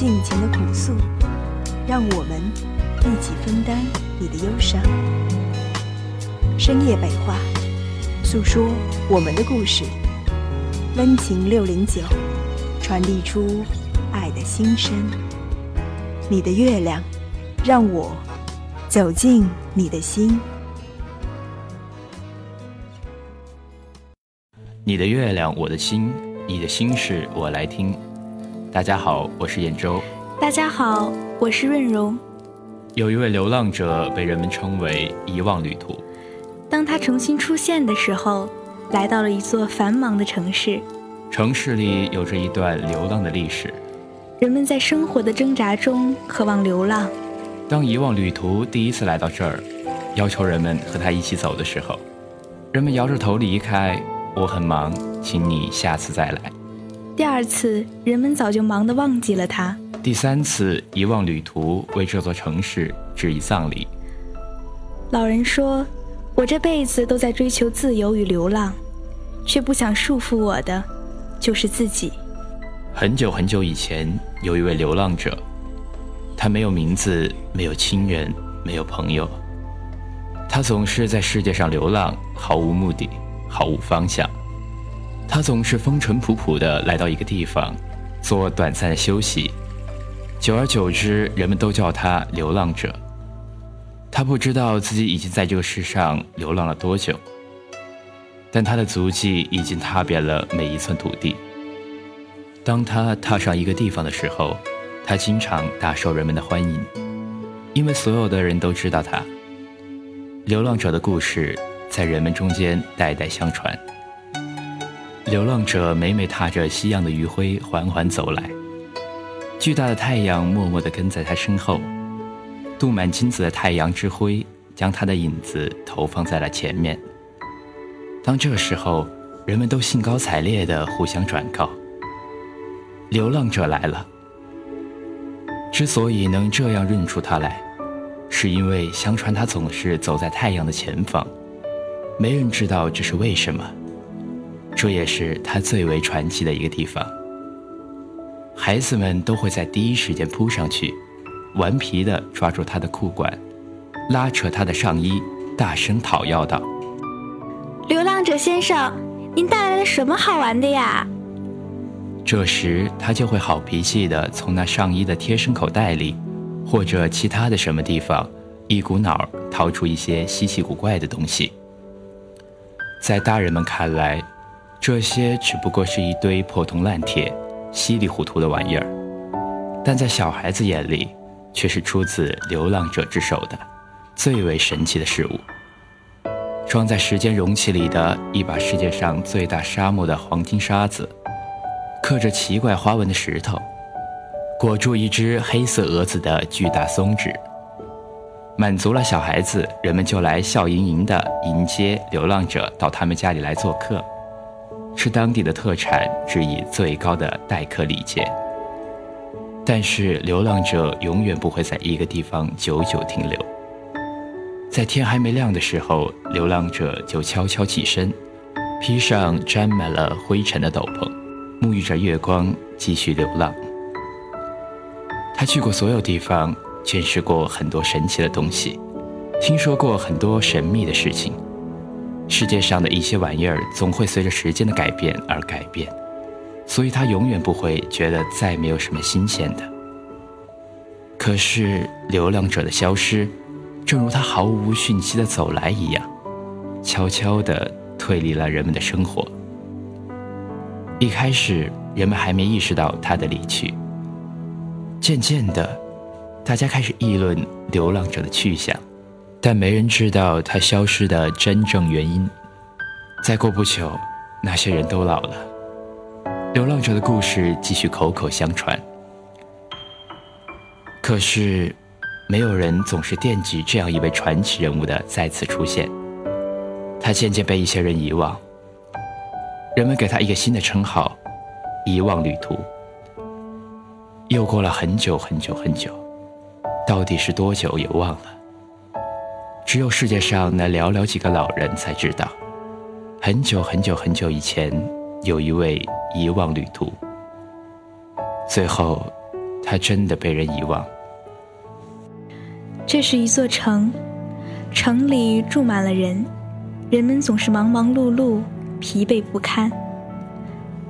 尽情的苦诉，让我们一起分担你的忧伤。深夜北话，诉说我们的故事。温情六零九，传递出爱的心声。你的月亮，让我走进你的心。你的月亮，我的心，你的心事我来听。大家好，我是燕州。大家好，我是润荣。有一位流浪者被人们称为遗忘旅途。当他重新出现的时候，来到了一座繁忙的城市。城市里有着一段流浪的历史。人们在生活的挣扎中渴望流浪。当遗忘旅途第一次来到这儿，要求人们和他一起走的时候，人们摇着头离开。我很忙，请你下次再来。第二次，人们早就忙得忘记了他。第三次，遗忘旅途为这座城市致以葬礼。老人说：“我这辈子都在追求自由与流浪，却不想束缚我的，就是自己。”很久很久以前，有一位流浪者，他没有名字，没有亲人，没有朋友，他总是在世界上流浪，毫无目的，毫无方向。他总是风尘仆仆地来到一个地方，做短暂的休息。久而久之，人们都叫他流浪者。他不知道自己已经在这个世上流浪了多久，但他的足迹已经踏遍了每一寸土地。当他踏上一个地方的时候，他经常大受人们的欢迎，因为所有的人都知道他。流浪者的故事在人们中间代代相传。流浪者每每踏着夕阳的余晖缓缓走来，巨大的太阳默默地跟在他身后，镀满金子的太阳之辉将他的影子投放在了前面。当这时候，人们都兴高采烈地互相转告：“流浪者来了。”之所以能这样认出他来，是因为相传他总是走在太阳的前方，没人知道这是为什么。这也是他最为传奇的一个地方。孩子们都会在第一时间扑上去，顽皮地抓住他的裤管，拉扯他的上衣，大声讨要道：“流浪者先生，您带来了什么好玩的呀？”这时他就会好脾气地从那上衣的贴身口袋里，或者其他的什么地方，一股脑儿掏出一些稀奇古怪的东西。在大人们看来，这些只不过是一堆破铜烂铁、稀里糊涂的玩意儿，但在小孩子眼里，却是出自流浪者之手的最为神奇的事物。装在时间容器里的一把世界上最大沙漠的黄金沙子，刻着奇怪花纹的石头，裹住一只黑色蛾子的巨大松脂，满足了小孩子，人们就来笑盈盈地迎接流浪者到他们家里来做客。是当地的特产，致以最高的待客礼节。但是，流浪者永远不会在一个地方久久停留。在天还没亮的时候，流浪者就悄悄起身，披上沾满了灰尘的斗篷，沐浴着月光，继续流浪。他去过所有地方，见识过很多神奇的东西，听说过很多神秘的事情。世界上的一些玩意儿总会随着时间的改变而改变，所以他永远不会觉得再没有什么新鲜的。可是流浪者的消失，正如他毫无讯息的走来一样，悄悄地退离了人们的生活。一开始，人们还没意识到他的离去，渐渐的，大家开始议论流浪者的去向。但没人知道他消失的真正原因。再过不久，那些人都老了，流浪者的故事继续口口相传。可是，没有人总是惦记这样一位传奇人物的再次出现。他渐渐被一些人遗忘，人们给他一个新的称号——遗忘旅途。又过了很久很久很久，到底是多久也忘了。只有世界上那寥寥几个老人才知道，很久很久很久以前，有一位遗忘旅途。最后，他真的被人遗忘。这是一座城，城里住满了人，人们总是忙忙碌碌，疲惫不堪。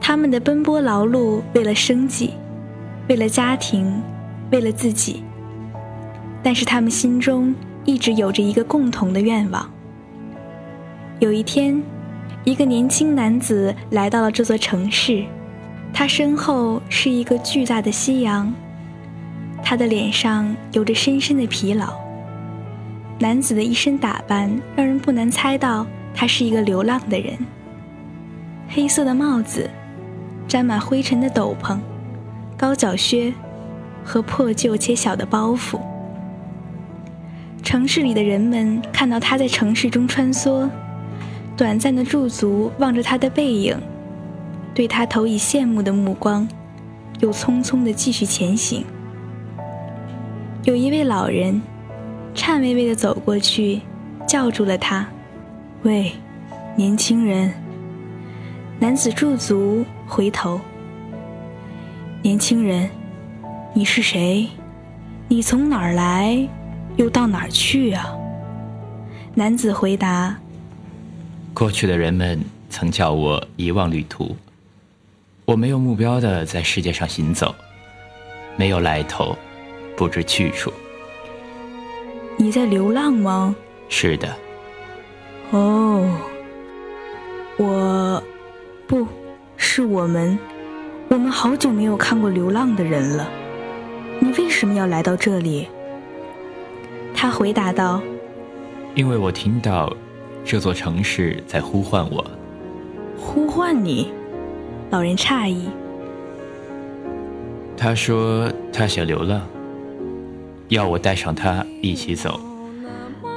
他们的奔波劳碌，为了生计。为了家庭，为了自己，但是他们心中一直有着一个共同的愿望。有一天，一个年轻男子来到了这座城市，他身后是一个巨大的夕阳，他的脸上有着深深的疲劳。男子的一身打扮让人不难猜到他是一个流浪的人。黑色的帽子，沾满灰尘的斗篷。高脚靴和破旧且小的包袱。城市里的人们看到他在城市中穿梭，短暂的驻足望着他的背影，对他投以羡慕的目光，又匆匆地继续前行。有一位老人颤巍巍地走过去，叫住了他：“喂，年轻人。”男子驻足，回头。年轻人，你是谁？你从哪儿来，又到哪儿去啊？男子回答：“过去的人们曾叫我遗忘旅途。我没有目标的在世界上行走，没有来头，不知去处。你在流浪吗？是的。哦，我，不是我们。”我们好久没有看过流浪的人了，你为什么要来到这里？他回答道：“因为我听到这座城市在呼唤我。”呼唤你？老人诧异。他说他想流浪，要我带上他一起走。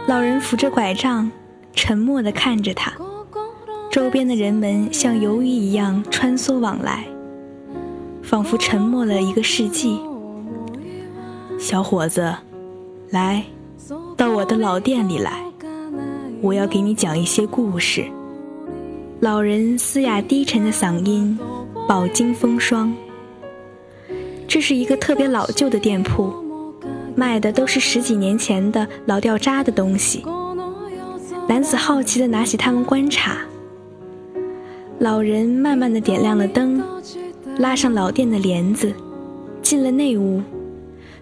老人扶着拐杖，沉默地看着他。周边的人们像游鱼一样穿梭往来。仿佛沉默了一个世纪。小伙子，来，到我的老店里来，我要给你讲一些故事。老人嘶哑低沉的嗓音，饱经风霜。这是一个特别老旧的店铺，卖的都是十几年前的老掉渣的东西。男子好奇地拿起它们观察。老人慢慢地点亮了灯。拉上老店的帘子，进了内屋，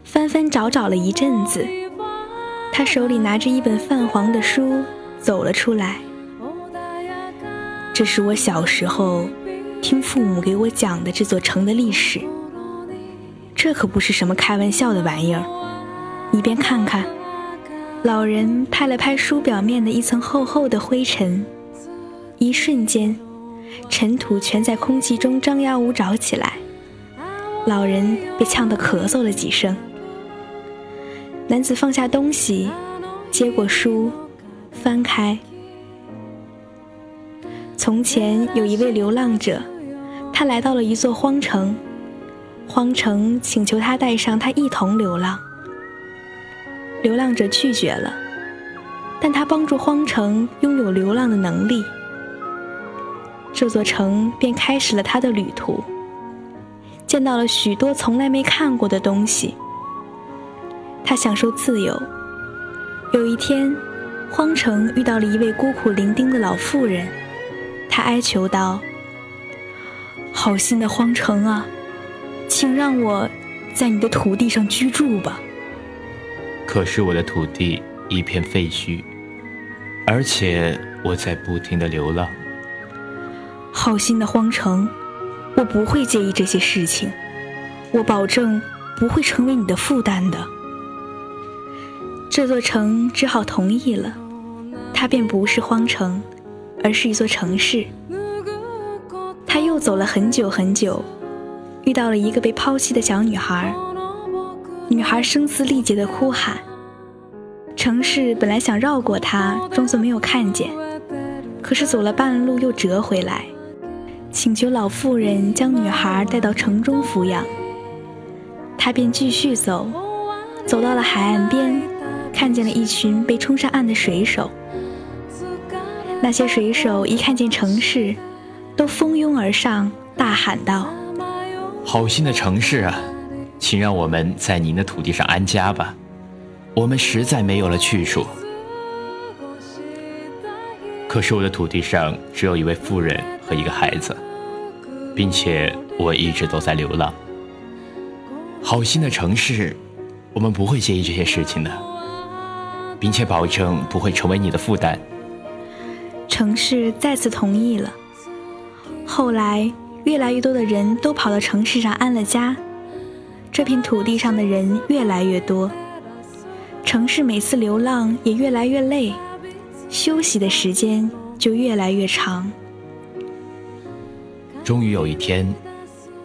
翻翻找找了一阵子，他手里拿着一本泛黄的书走了出来。这是我小时候听父母给我讲的这座城的历史。这可不是什么开玩笑的玩意儿，你便看看。老人拍了拍书表面的一层厚厚的灰尘，一瞬间。尘土全在空气中张牙舞爪起来，老人被呛得咳嗽了几声。男子放下东西，接过书，翻开。从前有一位流浪者，他来到了一座荒城，荒城请求他带上他一同流浪。流浪者拒绝了，但他帮助荒城拥有流浪的能力。这座城便开始了他的旅途，见到了许多从来没看过的东西。他享受自由。有一天，荒城遇到了一位孤苦伶仃的老妇人，他哀求道：“好心的荒城啊，请让我在你的土地上居住吧。”可是我的土地一片废墟，而且我在不停的流浪。好心的荒城，我不会介意这些事情，我保证不会成为你的负担的。这座城只好同意了，它便不是荒城，而是一座城市。他又走了很久很久，遇到了一个被抛弃的小女孩。女孩声嘶力竭地哭喊。城市本来想绕过她，装作没有看见，可是走了半路又折回来，请求老妇人将女孩带到城中抚养。他便继续走，走到了海岸边，看见了一群被冲上岸的水手。那些水手一看见城市，都蜂拥而上，大喊道：“好心的城市啊，请让我们在您的土地上安家吧，我们实在没有了去处。可是我的土地上只有一位妇人和一个孩子，并且我一直都在流浪。”好心的城市，我们不会介意这些事情的，并且保证不会成为你的负担。城市再次同意了。后来，越来越多的人都跑到城市上安了家，这片土地上的人越来越多，城市每次流浪也越来越累，休息的时间就越来越长。终于有一天，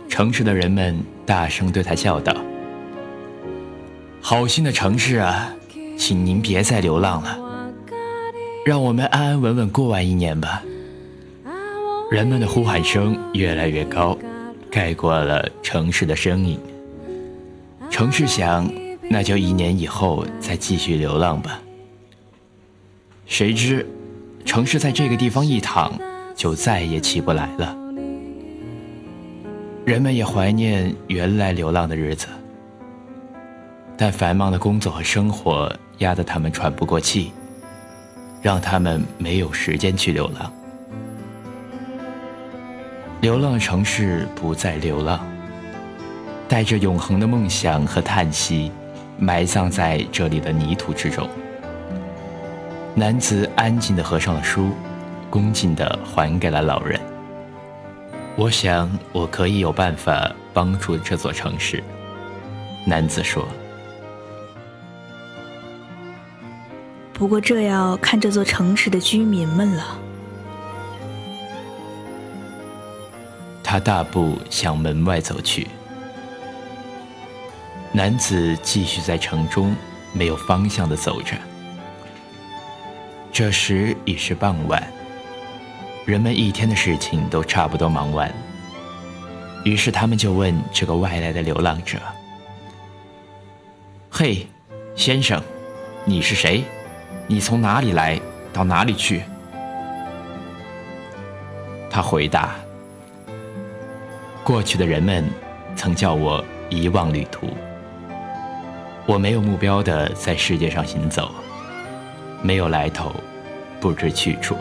城市的人们。大声对他笑道：“好心的城市啊，请您别再流浪了，让我们安安稳稳过完一年吧。”人们的呼喊声越来越高，盖过了城市的声音。城市想，那就一年以后再继续流浪吧。谁知，城市在这个地方一躺，就再也起不来了。人们也怀念原来流浪的日子，但繁忙的工作和生活压得他们喘不过气，让他们没有时间去流浪。流浪城市不再流浪，带着永恒的梦想和叹息，埋葬在这里的泥土之中。男子安静地合上了书，恭敬地还给了老人。我想，我可以有办法帮助这座城市。”男子说。“不过，这要看这座城市的居民们了。”他大步向门外走去。男子继续在城中没有方向的走着。这时已是傍晚。人们一天的事情都差不多忙完，于是他们就问这个外来的流浪者：“嘿，先生，你是谁？你从哪里来？到哪里去？”他回答：“过去的人们曾叫我遗忘旅途，我没有目标的在世界上行走，没有来头，不知去处。”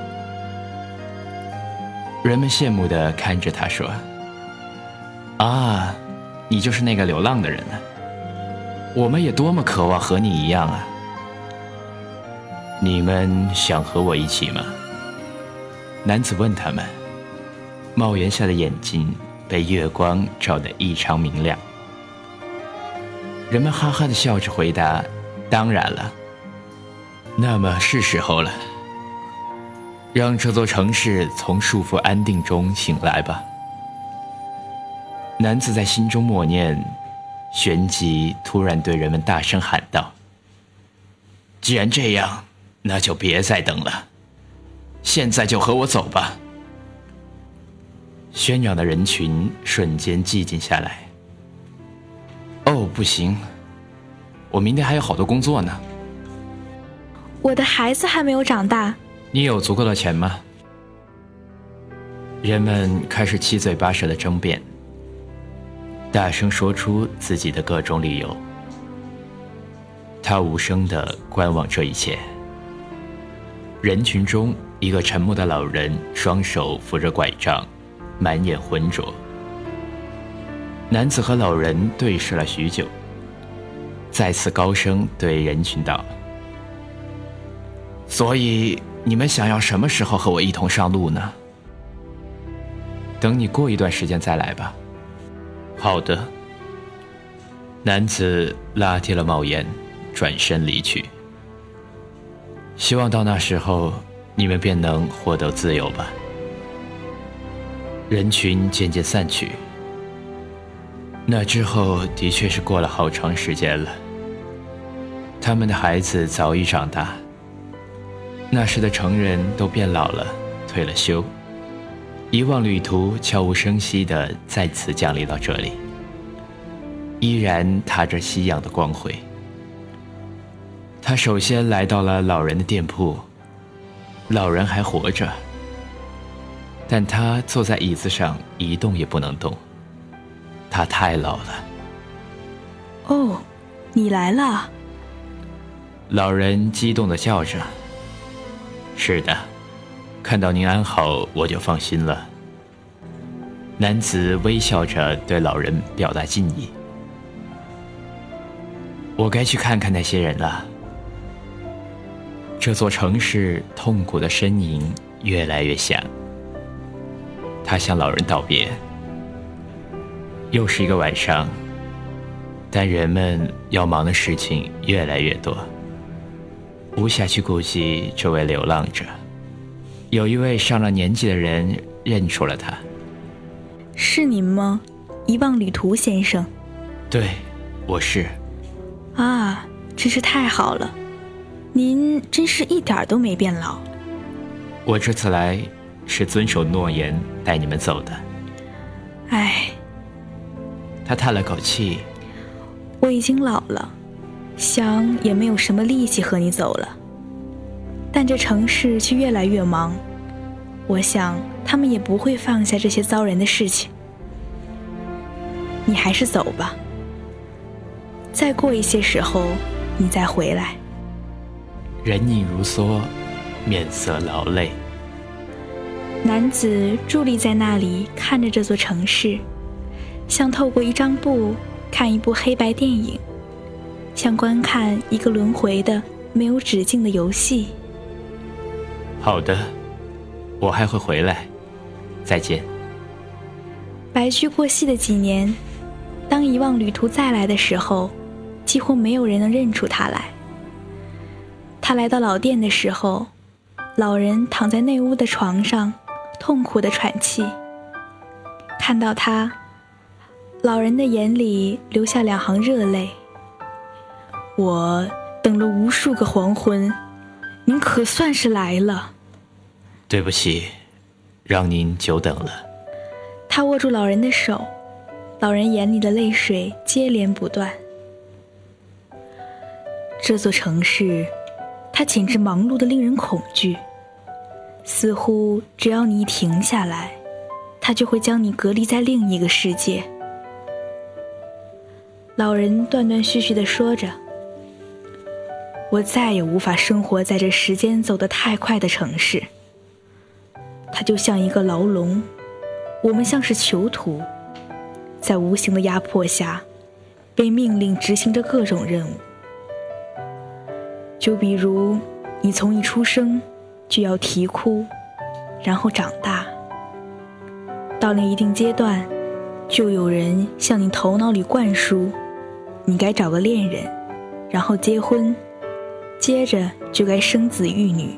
人们羡慕的看着他说：“啊，你就是那个流浪的人啊！我们也多么渴望和你一样啊！你们想和我一起吗？”男子问他们。帽檐下的眼睛被月光照得异常明亮。人们哈哈地笑着回答：“当然了。”那么是时候了。让这座城市从束缚安定中醒来吧。男子在心中默念，旋即突然对人们大声喊道：“既然这样，那就别再等了，现在就和我走吧。”喧嚷的人群瞬间寂静下来。哦，不行，我明天还有好多工作呢。我的孩子还没有长大。你有足够的钱吗？人们开始七嘴八舌的争辩，大声说出自己的各种理由。他无声的观望这一切。人群中，一个沉默的老人双手扶着拐杖，满眼浑浊。男子和老人对视了许久，再次高声对人群道：“所以。”你们想要什么时候和我一同上路呢？等你过一段时间再来吧。好的。男子拉低了帽檐，转身离去。希望到那时候，你们便能获得自由吧。人群渐渐散去，那之后的确是过了好长时间了。他们的孩子早已长大，那时的成人都变老了，退了休。遗忘旅途悄无声息地再次降临到这里，依然踏着夕阳的光辉。他首先来到了老人的店铺，老人还活着，但他坐在椅子上一动也不能动。他太老了。哦，你来了！老人激动的叫着：“是的。”看到您安好，我就放心了。男子微笑着对老人表达敬意。我该去看看那些人了。这座城市痛苦的呻吟越来越响。他向老人道别。又是一个晚上，但人们要忙的事情越来越多，无暇去顾及这位流浪者。有一位上了年纪的人认出了他，是您吗，遗忘旅途先生？对，我是。啊，真是太好了，您真是一点都没变老。我这次来是遵守诺言带你们走的。唉，他叹了口气。我已经老了，想也没有什么力气和你走了。但这城市却越来越忙，我想他们也不会放下这些糟人的事情。你还是走吧，再过一些时候，你再回来。人影如梭，面色劳累。男子伫立在那里，看着这座城市，像透过一张布看一部黑白电影，像观看一个轮回的没有止境的游戏。好的，我还会回来。再见。白驹过隙的几年，当遗忘旅途再来的时候，几乎没有人能认出他来。他来到老店的时候，老人躺在内屋的床上，痛苦的喘气。看到他，老人的眼里流下两行热泪。我等了无数个黄昏，您可算是来了。对不起，让您久等了。他握住老人的手，老人眼里的泪水接连不断。这座城市，它简直忙碌的令人恐惧，似乎只要你一停下来，它就会将你隔离在另一个世界。老人断断续续地说着：“我再也无法生活在这时间走得太快的城市。”它就像一个牢笼，我们像是囚徒，在无形的压迫下，被命令执行着各种任务。就比如，你从一出生就要啼哭，然后长大，到了一定阶段，就有人向你头脑里灌输，你该找个恋人，然后结婚，接着就该生子育女，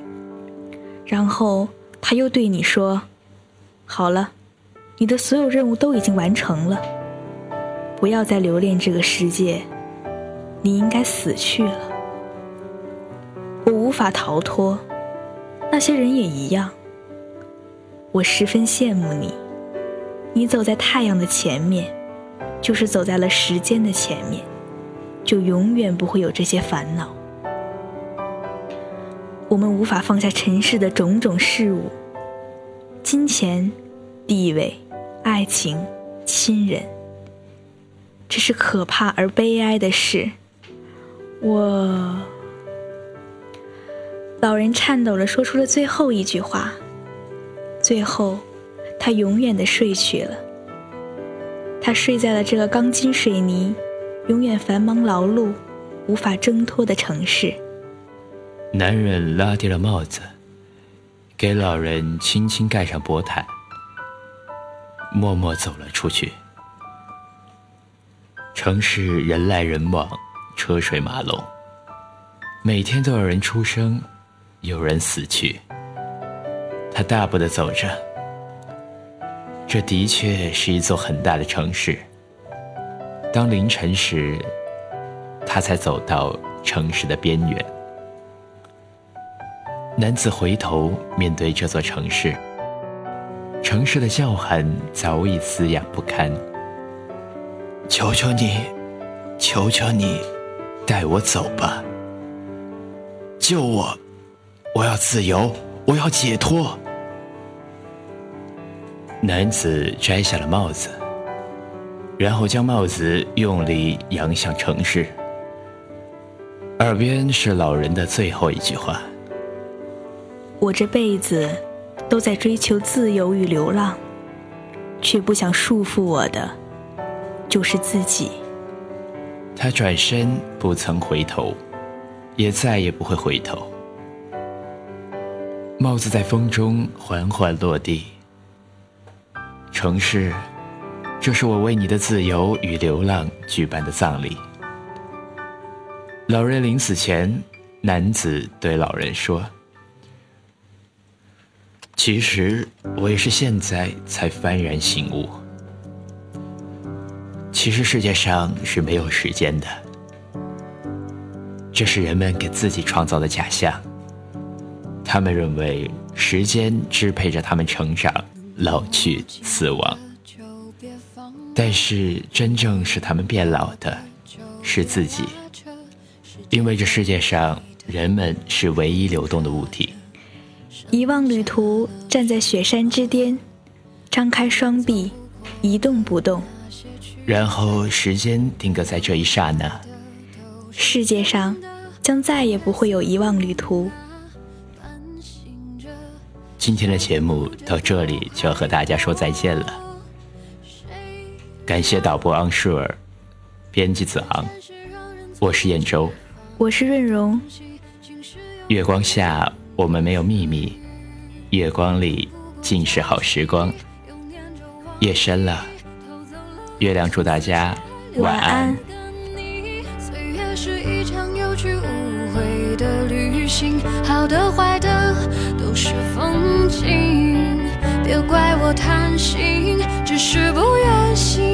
然后。他又对你说：“好了，你的所有任务都已经完成了，不要再留恋这个世界，你应该死去了。我无法逃脱，那些人也一样。我十分羡慕你，你走在太阳的前面，就是走在了时间的前面，就永远不会有这些烦恼。”我们无法放下尘世的种种事物，金钱、地位、爱情、亲人，这是可怕而悲哀的事。我，老人颤抖着说出了最后一句话，最后，他永远的睡去了。他睡在了这个钢筋水泥、永远繁忙劳碌、无法挣脱的城市。男人拉低了帽子，给老人轻轻盖上薄毯，默默走了出去。城市人来人往，车水马龙，每天都有人出生，有人死去。他大步的走着，这的确是一座很大的城市，当凌晨时，他才走到城市的边缘。男子回头面对这座城市，城市的叫喊早已嘶哑不堪。求求你，求求你，带我走吧！救我！我要自由，我要解脱。男子摘下了帽子，然后将帽子用力扬向城市，耳边是老人的最后一句话。我这辈子都在追求自由与流浪，却不想束缚我的就是自己。他转身不曾回头，也再也不会回头。帽子在风中缓缓落地。城市，这是我为你的自由与流浪举办的葬礼。老人临死前，男子对老人说。其实我也是现在才幡然醒悟。其实世界上是没有时间的，这是人们给自己创造的假象。他们认为时间支配着他们成长、老去、死亡，但是真正使他们变老的，是自己。因为这世界上人们是唯一流动的物体。遗忘旅途站在雪山之巅，张开双臂，一动不动。然后时间定格在这一刹那。世界上将再也不会有遗忘旅途。今天的节目到这里就要和大家说再见了。感谢导播昂舒尔，编辑子昂，我是燕州，我是润荣。月光下。我们没有秘密，月光里尽是好时光。夜深了，月亮祝大家晚安。岁月是风景别怪我贪心只是不愿醒。